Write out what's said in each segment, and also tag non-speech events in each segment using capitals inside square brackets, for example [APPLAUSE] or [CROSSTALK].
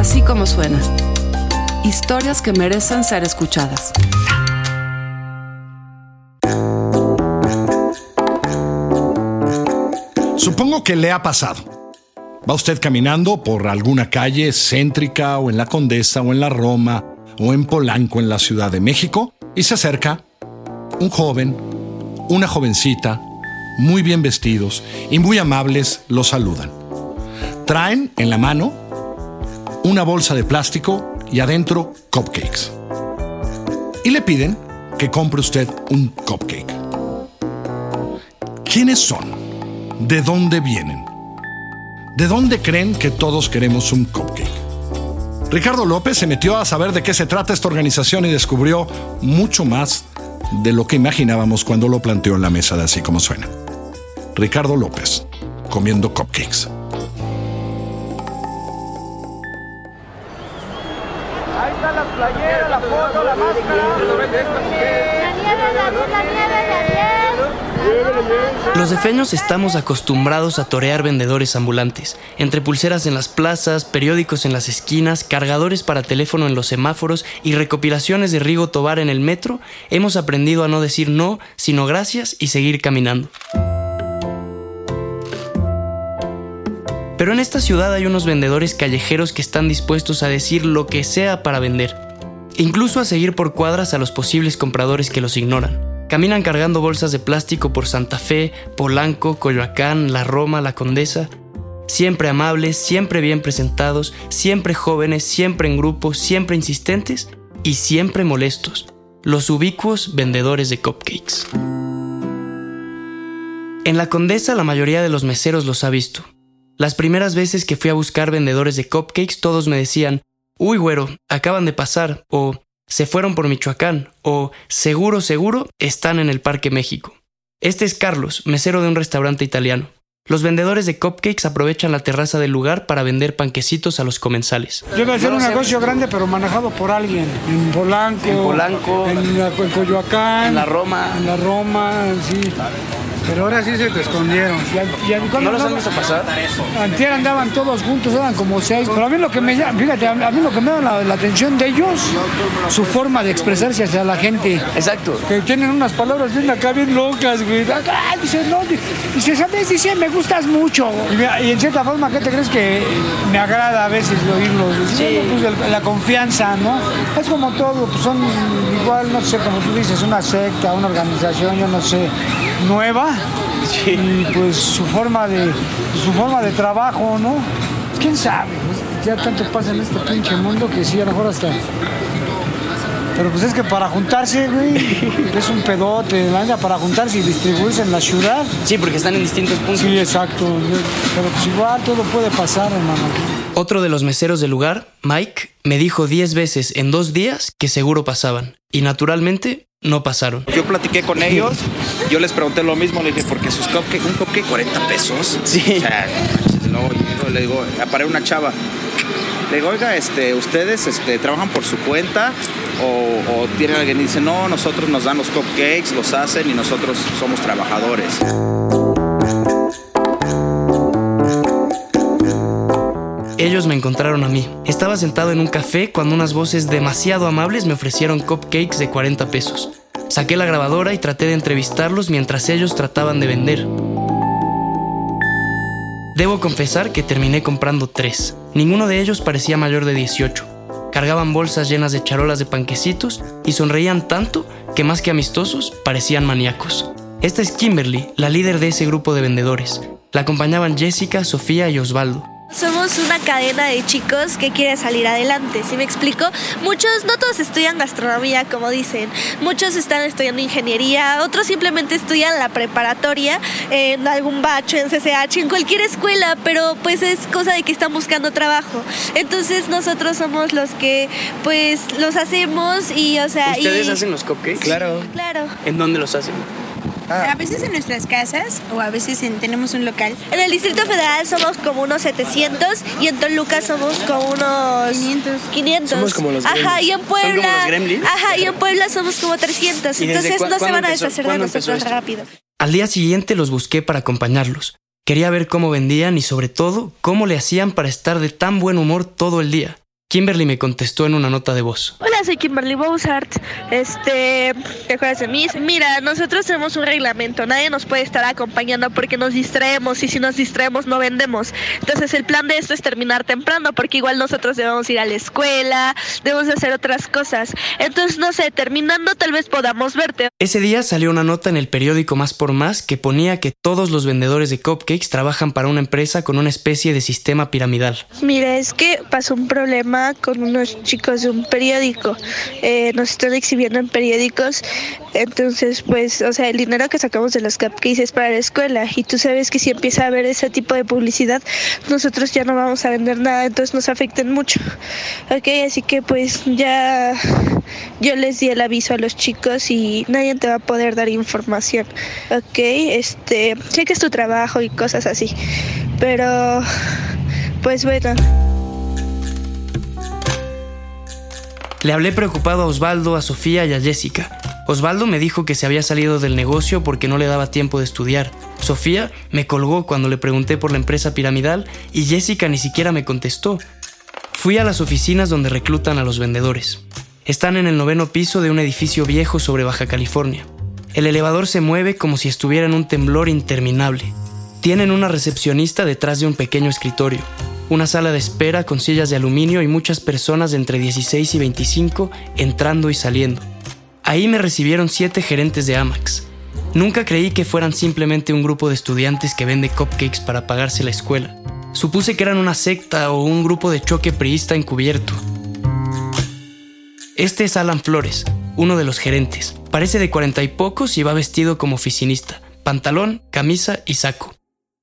Así como suena. Historias que merecen ser escuchadas. Supongo que le ha pasado. Va usted caminando por alguna calle céntrica o en la Condesa o en la Roma o en Polanco en la Ciudad de México y se acerca un joven, una jovencita, muy bien vestidos y muy amables lo saludan. Traen en la mano una bolsa de plástico y adentro cupcakes. Y le piden que compre usted un cupcake. ¿Quiénes son? ¿De dónde vienen? ¿De dónde creen que todos queremos un cupcake? Ricardo López se metió a saber de qué se trata esta organización y descubrió mucho más de lo que imaginábamos cuando lo planteó en la mesa de así como suena. Ricardo López, comiendo cupcakes. La máscara. Los defeños estamos acostumbrados a torear vendedores ambulantes, entre pulseras en las plazas, periódicos en las esquinas, cargadores para teléfono en los semáforos y recopilaciones de Rigo Tobar en el metro, hemos aprendido a no decir no, sino gracias y seguir caminando. Pero en esta ciudad hay unos vendedores callejeros que están dispuestos a decir lo que sea para vender, incluso a seguir por cuadras a los posibles compradores que los ignoran. Caminan cargando bolsas de plástico por Santa Fe, Polanco, Coyoacán, La Roma, La Condesa. Siempre amables, siempre bien presentados, siempre jóvenes, siempre en grupo, siempre insistentes y siempre molestos. Los ubicuos vendedores de cupcakes. En La Condesa la mayoría de los meseros los ha visto. Las primeras veces que fui a buscar vendedores de cupcakes todos me decían, uy güero, acaban de pasar, o se fueron por Michoacán o seguro, seguro están en el Parque México. Este es Carlos, mesero de un restaurante italiano. Los vendedores de cupcakes aprovechan la terraza del lugar para vender panquecitos a los comensales. Yo voy a hacer un negocio grande, pero manejado por alguien. En Polanco. En Polanco. En, la, en Coyoacán. En la Roma. En la Roma, sí. Pero ahora sí se te escondieron. Y, y, ¿No los han visto pasar? Antier andaban todos juntos, eran como seis. Pero a mí lo que me fíjate, a mí lo que me da la, la, atención de ellos, su forma de expresarse hacia la gente. Exacto. Que tienen unas palabras bien acá, bien locas, güey. Ah, dice, no, dice, ¿sabes? Dice, me gustas mucho. Y, y, en cierta forma, ¿qué te crees que me agrada a veces oírlos? Sí. Pues, la confianza, ¿no? Es como todo, pues son igual, no sé, como tú dices, una secta, una organización, yo no sé, nueva. Sí. Y pues su forma de su forma de trabajo, ¿no? ¿Quién sabe? Ya tanto pasa en este pinche mundo que sí, a lo mejor hasta pero pues es que para juntarse, güey, [LAUGHS] es un pedote, la para juntarse y distribuirse en la ciudad. Sí, porque están en distintos puntos. Sí, exacto. Pero pues igual todo puede pasar, hermano. Otro de los meseros del lugar, Mike, me dijo 10 veces en dos días que seguro pasaban. Y naturalmente no pasaron. Yo platiqué con ellos, yo les pregunté lo mismo, le dije, porque sus cupcakes, un cupcake 40 pesos. Sí. O sea, luego yo le digo, aparé una chava. Le digo, oiga, este, ustedes este, trabajan por su cuenta o, o tienen alguien y dice, no, nosotros nos dan los cupcakes, los hacen y nosotros somos trabajadores. Ellos me encontraron a mí. Estaba sentado en un café cuando unas voces demasiado amables me ofrecieron cupcakes de 40 pesos. Saqué la grabadora y traté de entrevistarlos mientras ellos trataban de vender. Debo confesar que terminé comprando tres. Ninguno de ellos parecía mayor de 18. Cargaban bolsas llenas de charolas de panquecitos y sonreían tanto que más que amistosos parecían maníacos. Esta es Kimberly, la líder de ese grupo de vendedores. La acompañaban Jessica, Sofía y Osvaldo. Somos una cadena de chicos que quiere salir adelante, ¿sí me explico? Muchos, no todos estudian gastronomía, como dicen, muchos están estudiando ingeniería, otros simplemente estudian la preparatoria en algún bacho, en CCH, en cualquier escuela, pero pues es cosa de que están buscando trabajo. Entonces nosotros somos los que pues los hacemos y, o sea... ¿Ustedes y... hacen los cupcakes? Claro. Claro. ¿En dónde los hacen? A veces en nuestras casas o a veces en, tenemos un local. En el Distrito Federal somos como unos 700 y en Toluca somos como unos 500. 500. Somos como los Ajá, gremlins. y en ¿Son como Puebla. los gremlins? Ajá, y en Puebla somos como 300. ¿Y desde Entonces no se van a deshacer de nosotros rápido. Al día siguiente los busqué para acompañarlos. Quería ver cómo vendían y sobre todo cómo le hacían para estar de tan buen humor todo el día. Kimberly me contestó en una nota de voz. Hola, soy Kimberly Bouchard. Este, ¿te acuerdas de mí? Mira, nosotros tenemos un reglamento. Nadie nos puede estar acompañando porque nos distraemos y si nos distraemos no vendemos. Entonces, el plan de esto es terminar temprano porque igual nosotros debemos ir a la escuela, debemos hacer otras cosas. Entonces, no sé, terminando tal vez podamos verte. Ese día salió una nota en el periódico Más por Más que ponía que todos los vendedores de cupcakes trabajan para una empresa con una especie de sistema piramidal. Mira, es que pasó un problema con unos chicos de un periódico. Eh, nos están exhibiendo en periódicos. Entonces, pues, o sea, el dinero que sacamos de los cupcakes es para la escuela. Y tú sabes que si empieza a haber ese tipo de publicidad, nosotros ya no vamos a vender nada. Entonces nos afecten mucho. Ok, así que pues ya yo les di el aviso a los chicos y nadie te va a poder dar información. Ok, este, sé que es tu trabajo y cosas así. Pero, pues bueno. Le hablé preocupado a Osvaldo, a Sofía y a Jessica. Osvaldo me dijo que se había salido del negocio porque no le daba tiempo de estudiar. Sofía me colgó cuando le pregunté por la empresa piramidal y Jessica ni siquiera me contestó. Fui a las oficinas donde reclutan a los vendedores. Están en el noveno piso de un edificio viejo sobre Baja California. El elevador se mueve como si estuviera en un temblor interminable. Tienen una recepcionista detrás de un pequeño escritorio una sala de espera con sillas de aluminio y muchas personas de entre 16 y 25 entrando y saliendo. Ahí me recibieron siete gerentes de Amax. Nunca creí que fueran simplemente un grupo de estudiantes que vende cupcakes para pagarse la escuela. Supuse que eran una secta o un grupo de choque priista encubierto. Este es Alan Flores, uno de los gerentes. Parece de cuarenta y pocos y va vestido como oficinista, pantalón, camisa y saco.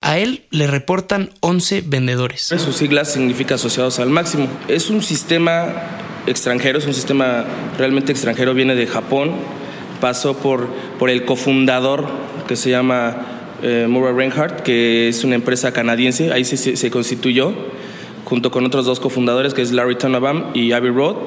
A él le reportan 11 vendedores. Sus siglas significa asociados al máximo. Es un sistema extranjero, es un sistema realmente extranjero, viene de Japón, pasó por, por el cofundador que se llama eh, Murray Reinhardt, que es una empresa canadiense, ahí se, constituyó, junto con otros dos cofundadores, que es Larry Tonabam y Abbey Road.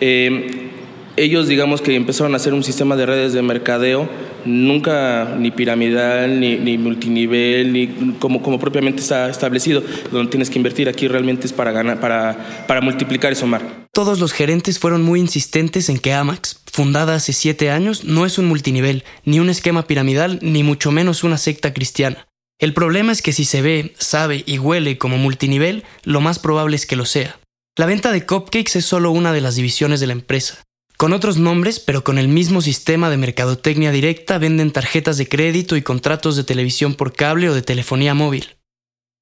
Eh, ellos, digamos que empezaron a hacer un sistema de redes de mercadeo nunca ni piramidal, ni, multinivel, ni como, como propiamente está establecido, donde tienes que invertir. Aquí realmente es para ganar, para, para multiplicar y sumar. Todos los gerentes fueron muy insistentes en que Amax, fundada hace siete años, no es un multinivel, ni un esquema piramidal, ni mucho menos una secta cristiana. El problema es que si se ve, sabe y huele como multinivel, lo más probable es que lo sea. La venta de cupcakes es solo una de las divisiones de la empresa. Con otros nombres, pero con el mismo sistema de mercadotecnia directa, venden tarjetas de crédito y contratos de televisión por cable o de telefonía móvil.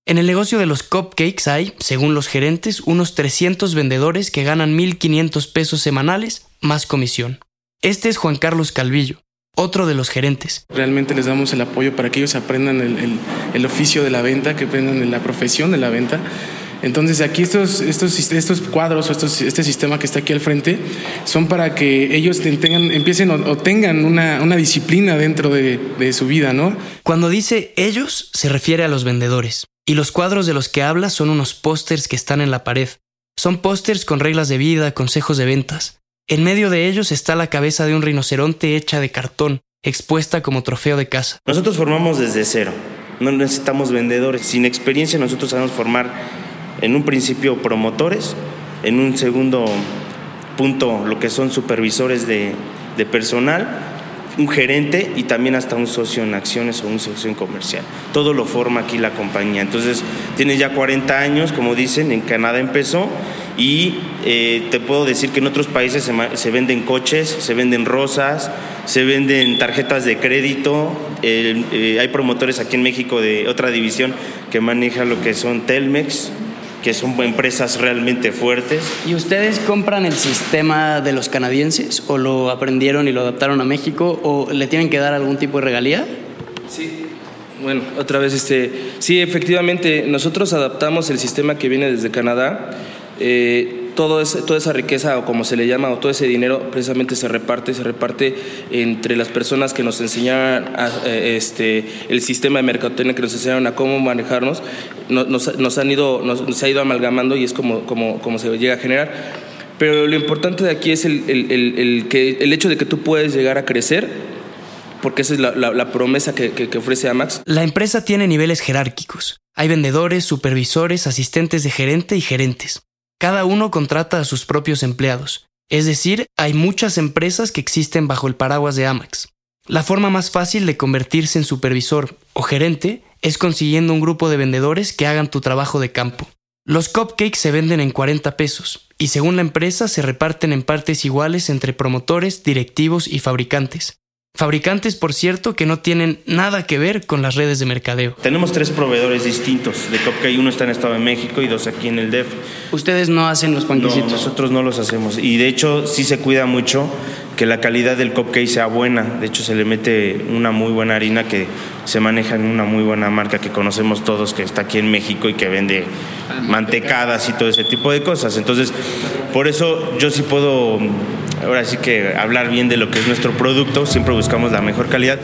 En el negocio de los cupcakes hay, según los gerentes, unos 300 vendedores que ganan 1.500 pesos semanales más comisión. Este es Juan Carlos Calvillo, otro de los gerentes. Realmente les damos el apoyo para que ellos aprendan el, el oficio de la venta, que aprendan la profesión de la venta entonces aquí estos, estos, estos cuadros o estos, este sistema que está aquí al frente son para que ellos tengan, empiecen o, tengan una, una, disciplina dentro de, de su vida, ¿no? Cuando dice ellos, se refiere a los vendedores. Y los cuadros de los que habla son unos pósters que están en la pared. Son pósters con reglas de vida, consejos de ventas. En medio de ellos está la cabeza de un rinoceronte hecha de cartón, expuesta como trofeo de casa. Nosotros formamos desde cero. No necesitamos vendedores. Sin experiencia nosotros sabemos formar en un principio promotores, en un segundo punto lo que son supervisores de, personal, un gerente y también hasta un socio en acciones o un socio en comercial. Todo lo forma aquí la compañía. Entonces, tiene ya 40 años, como dicen, en Canadá empezó y eh, te puedo decir que en otros países se, venden coches, se venden rosas, se venden tarjetas de crédito. Eh, hay promotores aquí en México de otra división que maneja lo que son Telmex, que son empresas realmente fuertes. ¿Y ustedes compran el sistema de los canadienses o lo aprendieron y lo adaptaron a México o le tienen que dar algún tipo de regalía? Sí. Bueno, otra vez, este, sí, efectivamente, nosotros adaptamos el sistema que viene desde Canadá. Eh, todo toda esa riqueza, o como se le llama, o todo ese dinero, precisamente se reparte, se reparte entre las personas que nos enseñaron eh, este, el sistema de mercadotecnia, que nos enseñaron a cómo manejarnos, nos, han ido, nos, se ha ido amalgamando y es como, como, como se llega a generar. Pero lo importante de aquí es el, el, que, el hecho de que tú puedes llegar a crecer porque esa es la, promesa que, que, ofrece Amax. La empresa tiene niveles jerárquicos. Hay vendedores, supervisores, asistentes de gerente y gerentes. Cada uno contrata a sus propios empleados. Es decir, hay muchas empresas que existen bajo el paraguas de Amax. La forma más fácil de convertirse en supervisor o gerente es consiguiendo un grupo de vendedores que hagan tu trabajo de campo. Los cupcakes se venden en 40 pesos y según la empresa se reparten en partes iguales entre promotores, directivos y fabricantes. Fabricantes, por cierto, que no tienen nada que ver con las redes de mercadeo. Tenemos tres proveedores distintos de cupcake. Uno está en Estado de México y dos aquí en el DEF. Ustedes no hacen los panquecitos. No, nosotros no los hacemos. Y de hecho sí se cuida mucho que la calidad del cupcake sea buena. De hecho se le mete una muy buena harina que se maneja en una muy buena marca que conocemos todos que está aquí en México y que vende mantecadas y todo ese tipo de cosas. Entonces, por eso yo sí puedo ahora sí que hablar bien de lo que es nuestro producto, siempre buscamos la mejor calidad.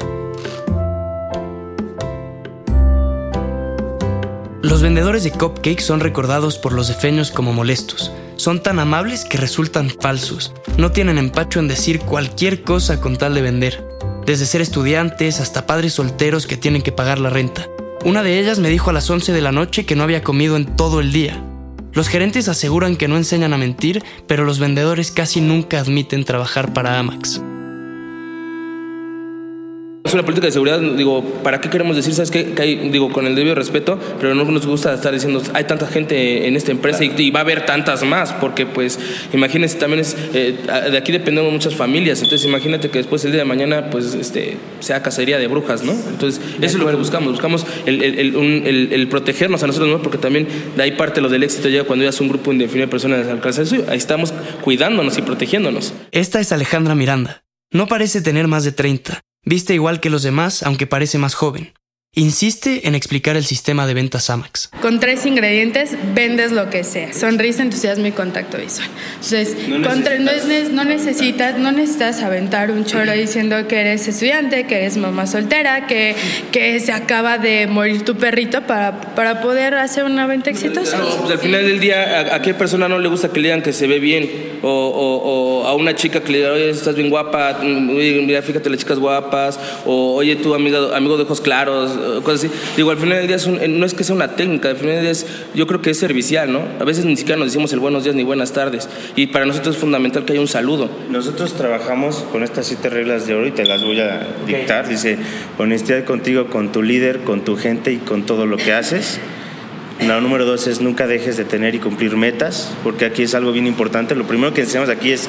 Los vendedores de cupcakes son recordados por los defeños como molestos. Son tan amables que resultan falsos. No tienen empacho en decir cualquier cosa con tal de vender. Desde ser estudiantes hasta padres solteros que tienen que pagar la renta. Una de ellas me dijo a las 11 de la noche que no había comido en todo el día. Los gerentes aseguran que no enseñan a mentir, pero los vendedores casi nunca admiten trabajar para Amax. Es una política de seguridad, digo, ¿para qué queremos decir, sabes qué? que hay, digo, con el debido respeto, pero no nos gusta estar diciendo, hay tanta gente en esta empresa y, va a haber tantas más, porque pues, imagínense, también es, eh, de aquí dependemos muchas familias, entonces imagínate que después el día de mañana, pues, este, sea cacería de brujas, ¿no? Entonces, eso es lo que buscamos, buscamos el, el, el, protegernos a nosotros, ¿no? Porque también de ahí parte lo del éxito llega cuando ya es un grupo indefinido de personas al alcance suyo, ahí estamos cuidándonos y protegiéndonos. Esta es Alejandra Miranda. No parece tener más de 30 Viste igual que los demás, aunque parece más joven. Insiste en explicar el sistema de ventas Amax. Con tres ingredientes vendes lo que sea. Sonrisa, entusiasmo y contacto visual. Entonces, no, necesitas, no, necesitas, no necesitas aventar un choro diciendo que eres estudiante, que eres mamá soltera, que, que se acaba de morir tu perrito para, para poder hacer una venta exitosa. pues al final del día, ¿a, qué persona no le gusta que le digan que se ve bien? O, o, a una chica que le diga, oye, estás bien guapa, mira, fíjate las chicas guapas, o oye, tu amigo, amigo de ojos claros, cosas así. Digo, al final del día eh, no es que sea una técnica, al final del día es, yo creo que es servicial, ¿no? A veces ni siquiera nos decimos el buenos días ni buenas tardes. Y para nosotros es fundamental que haya un saludo. Nosotros trabajamos con estas siete reglas de oro y te las voy a dictar. Dice, honestidad contigo, con tu líder, con tu gente y con todo lo que haces. La número dos es nunca dejes de tener y cumplir metas, porque aquí es algo bien importante. Lo primero que enseñamos aquí es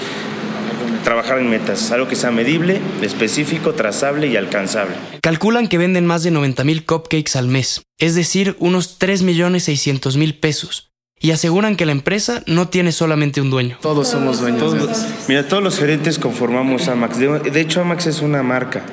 trabajar en metas, algo que sea medible, específico, trazable y alcanzable. Calculan que venden más de 90 mil cupcakes al mes, es decir, unos 3 millones 600 mil pesos. Y aseguran que la empresa no tiene solamente un dueño. Todos somos dueños. Mira, todos los gerentes conformamos Amax. De, hecho, Amax es una marca.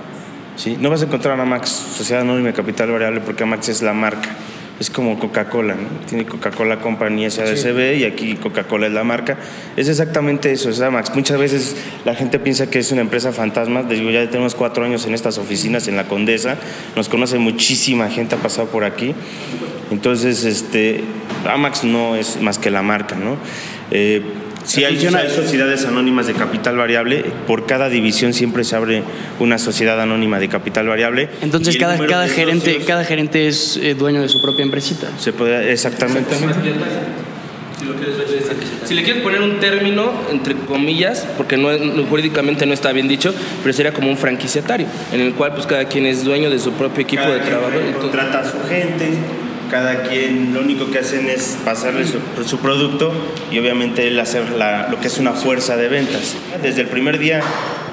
¿sí? No vas a encontrar a Amax, Sociedad Anónima Capital Variable, porque Amax es la marca es como Coca-Cola, ¿no? Tiene Coca-Cola Compañía SADCB y aquí Coca-Cola es la marca. Es exactamente eso, es Amax. Muchas veces la gente piensa que es una empresa fantasma. Digo, ya tenemos cuatro años en estas oficinas en la Condesa, nos conoce muchísima gente, ha pasado por aquí. Entonces, este, Amax no es más que la marca, ¿no? Eh, si hay, sociedades anónimas de capital variable, por cada división siempre se abre una sociedad anónima de capital variable. Entonces cada, cada gerente, cada gerente es eh, dueño de su propia empresita. Se puede, exactamente. Si le quieres poner un término, entre comillas, porque no, jurídicamente no está bien dicho, pero sería como un franquiciatario, en el cual pues cada quien es dueño de su propio equipo de trabajo. Contrata a su gente, cada quien lo único que hacen es pasarle su, producto y obviamente él hacer lo que es una fuerza de ventas. Desde el primer día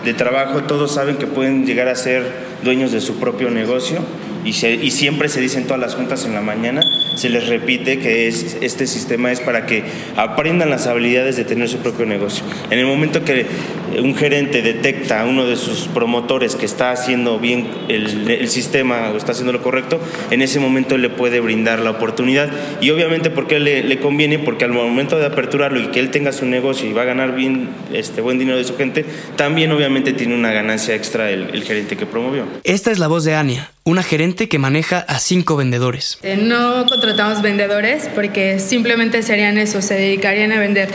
de trabajo todos saben que pueden llegar a ser dueños de su propio negocio y, y siempre se dicen todas las juntas en la mañana se les repite que es, este sistema es para que aprendan las habilidades de tener su propio negocio. En el momento que un gerente detecta a uno de sus promotores que está haciendo bien el, sistema o está haciendo lo correcto, en ese momento le puede brindar la oportunidad. Y obviamente, ¿por qué le, conviene? Porque al momento de aperturarlo y que él tenga su negocio y va a ganar bien este buen dinero de su gente, también obviamente tiene una ganancia extra el, el gerente que promovió. Esta es la voz de Ania una gerente que maneja a cinco vendedores. Eh, no contratamos vendedores porque simplemente serían eso, se dedicarían a vender.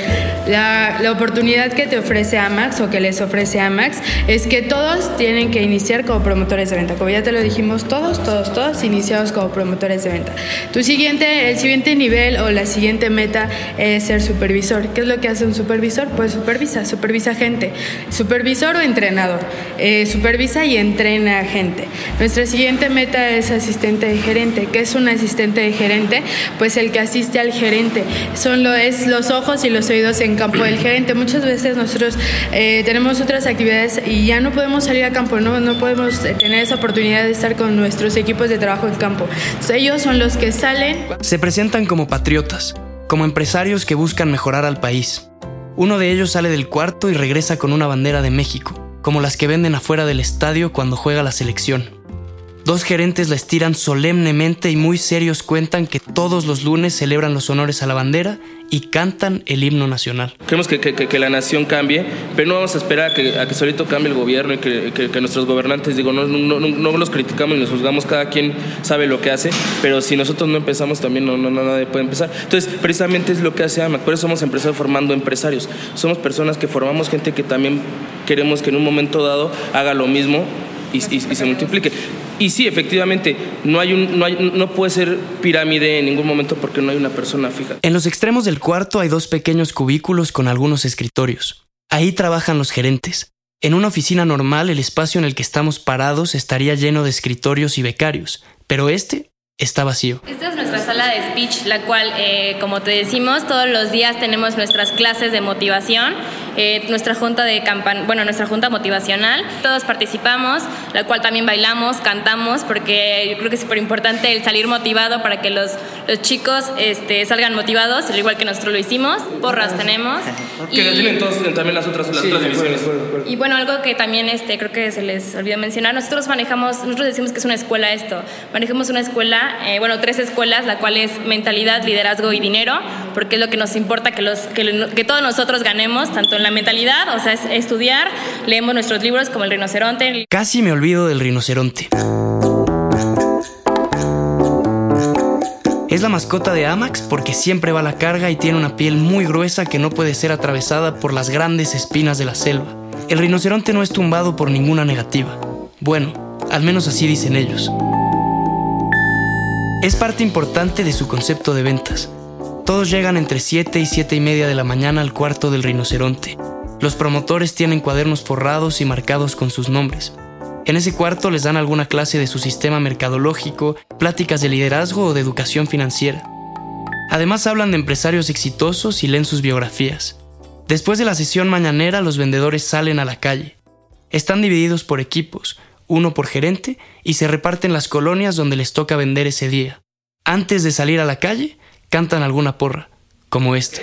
La, la, oportunidad que te ofrece Amax o que les ofrece Amax es que todos tienen que iniciar como promotores de venta. Como ya te lo dijimos, todos, todos, todos iniciados como promotores de venta. Tu siguiente, el siguiente nivel o la siguiente meta es ser supervisor. ¿Qué es lo que hace un supervisor? Pues supervisa, supervisa gente. Supervisor o entrenador. Eh, supervisa y entrena gente. Nuestra siguiente meta es asistente de gerente. ¿Qué es un asistente de gerente? Pues el que asiste al gerente. Son lo, es los ojos y los oídos en campo del gerente. Muchas veces nosotros eh, tenemos otras actividades y ya no podemos salir a campo, no, no podemos tener esa oportunidad de estar con nuestros equipos de trabajo en campo. ellos son los que salen. Se presentan como patriotas, como empresarios que buscan mejorar al país. Uno de ellos sale del cuarto y regresa con una bandera de México, como las que venden afuera del estadio cuando juega la selección. Dos gerentes la estiran solemnemente y muy serios cuentan que todos los lunes celebran los honores a la bandera y cantan el himno nacional. Queremos que, que, la nación cambie, pero no vamos a esperar a que, a que solito cambie el gobierno y que, nuestros gobernantes, digo, no, no, no, los criticamos y los juzgamos, cada quien sabe lo que hace, pero si nosotros no empezamos también no, no, nadie puede empezar. Entonces, precisamente es lo que hace AMAC, por eso somos empresarios formando empresarios. Somos personas que formamos gente que también queremos que en un momento dado haga lo mismo y se multiplique. Y sí, efectivamente, no, hay un, no, hay, no puede ser pirámide en ningún momento porque no hay una persona fija. En los extremos del cuarto hay dos pequeños cubículos con algunos escritorios. Ahí trabajan los gerentes. En una oficina normal, el espacio en el que estamos parados estaría lleno de escritorios y becarios, pero este está vacío. Esta es nuestra sala de speech, la cual, eh, como te decimos, todos los días tenemos nuestras clases de motivación, eh, nuestra junta de campan bueno, nuestra junta motivacional. Todos participamos, la cual también bailamos, cantamos, porque yo creo que es súper importante el salir motivado para que los, los chicos este, salgan motivados, al igual que nosotros lo hicimos. Porras tenemos. Que y, tienen todos también las otras, las otras divisiones. Y bueno, algo que también este, creo que se les olvidó mencionar, nosotros manejamos, nosotros decimos que es una escuela esto, manejamos una escuela eh, bueno, tres escuelas, la cual es mentalidad, liderazgo y dinero, porque es lo que nos importa que, los, que, todos nosotros ganemos, tanto en la mentalidad, o sea, es estudiar, leemos nuestros libros como el rinoceronte. Casi me olvido del rinoceronte. Es la mascota de Amax porque siempre va a la carga y tiene una piel muy gruesa que no puede ser atravesada por las grandes espinas de la selva. El rinoceronte no es tumbado por ninguna negativa. Bueno, al menos así dicen ellos. Es parte importante de su concepto de ventas. Todos llegan entre 7 y 7 y media de la mañana al cuarto del rinoceronte. Los promotores tienen cuadernos forrados y marcados con sus nombres. En ese cuarto les dan alguna clase de su sistema mercadológico, pláticas de liderazgo o de educación financiera. Además hablan de empresarios exitosos y leen sus biografías. Después de la sesión mañanera los vendedores salen a la calle. Están divididos por equipos, uno por gerente, y se reparten las colonias donde les toca vender ese día. Antes de salir a la calle, cantan alguna porra, como este.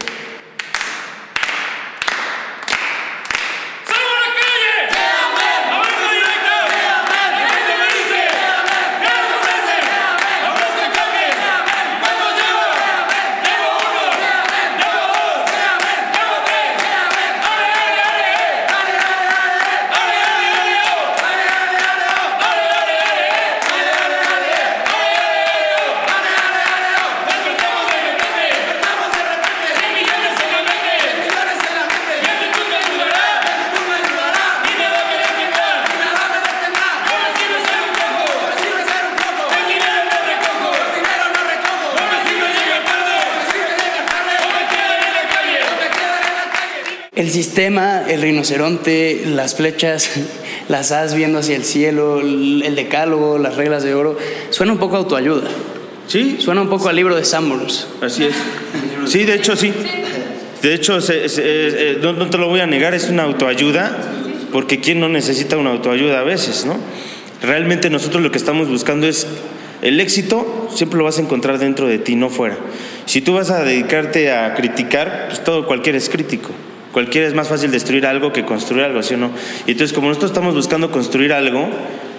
El sistema, el rinoceronte, las flechas, [LAUGHS] las as viendo hacia el cielo, el decálogo, las reglas de oro, suena un poco a autoayuda. Sí. Suena un poco al libro de Samuels. Así es. Sí, de hecho sí. De hecho, eh, no, te lo voy a negar, es una autoayuda, porque ¿quién no necesita una autoayuda a veces, no? Realmente nosotros lo que estamos buscando es el éxito, siempre lo vas a encontrar dentro de ti, no fuera. Si tú vas a dedicarte a criticar, pues todo cualquiera es crítico. Cualquiera es más fácil destruir algo que construir algo, ¿sí o no? Y entonces, como nosotros estamos buscando construir algo,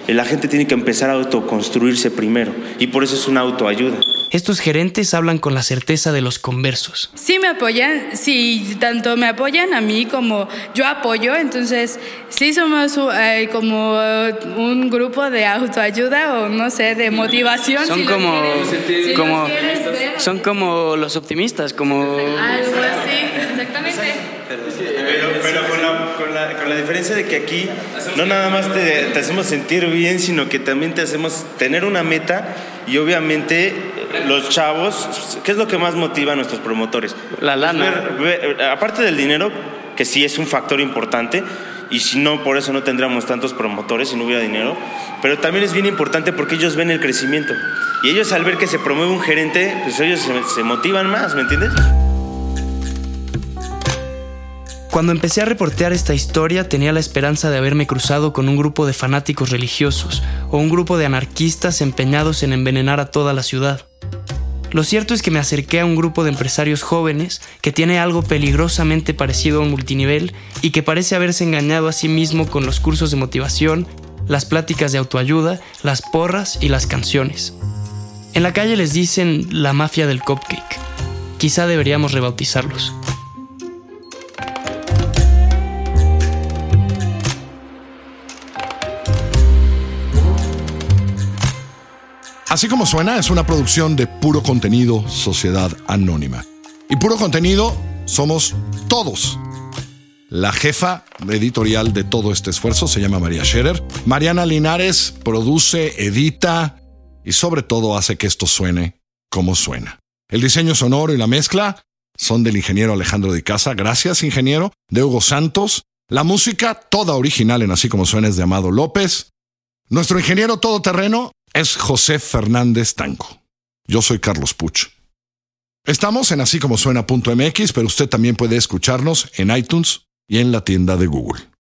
la gente tiene que empezar a autoconstruirse primero. Y por eso es una autoayuda. estos gerentes hablan con la certeza de los conversos. Sí me apoyan, sí, tanto me apoyan a mí como yo apoyo, entonces sí somos eh, como un grupo de autoayuda o no sé, de motivación. Son como, como son como los optimistas, como algo así, exactamente. Pero, con, la, diferencia de que aquí no nada más te, te hacemos sentir bien, sino que también te hacemos tener una meta y obviamente los chavos, ¿qué es lo que más motiva a nuestros promotores? La lana. aparte del dinero, que sí es un factor importante, y si no, por eso no tendríamos tantos promotores si no hubiera dinero, pero también es bien importante porque ellos ven el crecimiento. Y ellos al ver que se promueve un gerente, pues ellos se, se motivan más, ¿me entiendes? Cuando empecé a reportear esta historia tenía la esperanza de haberme cruzado con un grupo de fanáticos religiosos o un grupo de anarquistas empeñados en envenenar a toda la ciudad. Lo cierto es que me acerqué a un grupo de empresarios jóvenes que tiene algo peligrosamente parecido a un multinivel y que parece haberse engañado a sí mismo con los cursos de motivación, las pláticas de autoayuda, las porras y las canciones. En la calle les dicen la mafia del cupcake. Quizá deberíamos rebautizarlos. Así como suena, es una producción de puro contenido Sociedad Anónima. Y puro contenido somos todos. La jefa editorial de todo este esfuerzo se llama María Scherer. Mariana Linares produce, edita y sobre todo hace que esto suene como suena. El diseño sonoro y la mezcla son del ingeniero Alejandro de Casa. Gracias, ingeniero. De Hugo Santos. La música, toda original en Así como suena, es de Amado López. Nuestro ingeniero todoterreno es José Fernández Tanco. Yo soy Carlos Puch. Estamos en así como suena.mx, pero usted también puede escucharnos en iTunes y en la tienda de Google.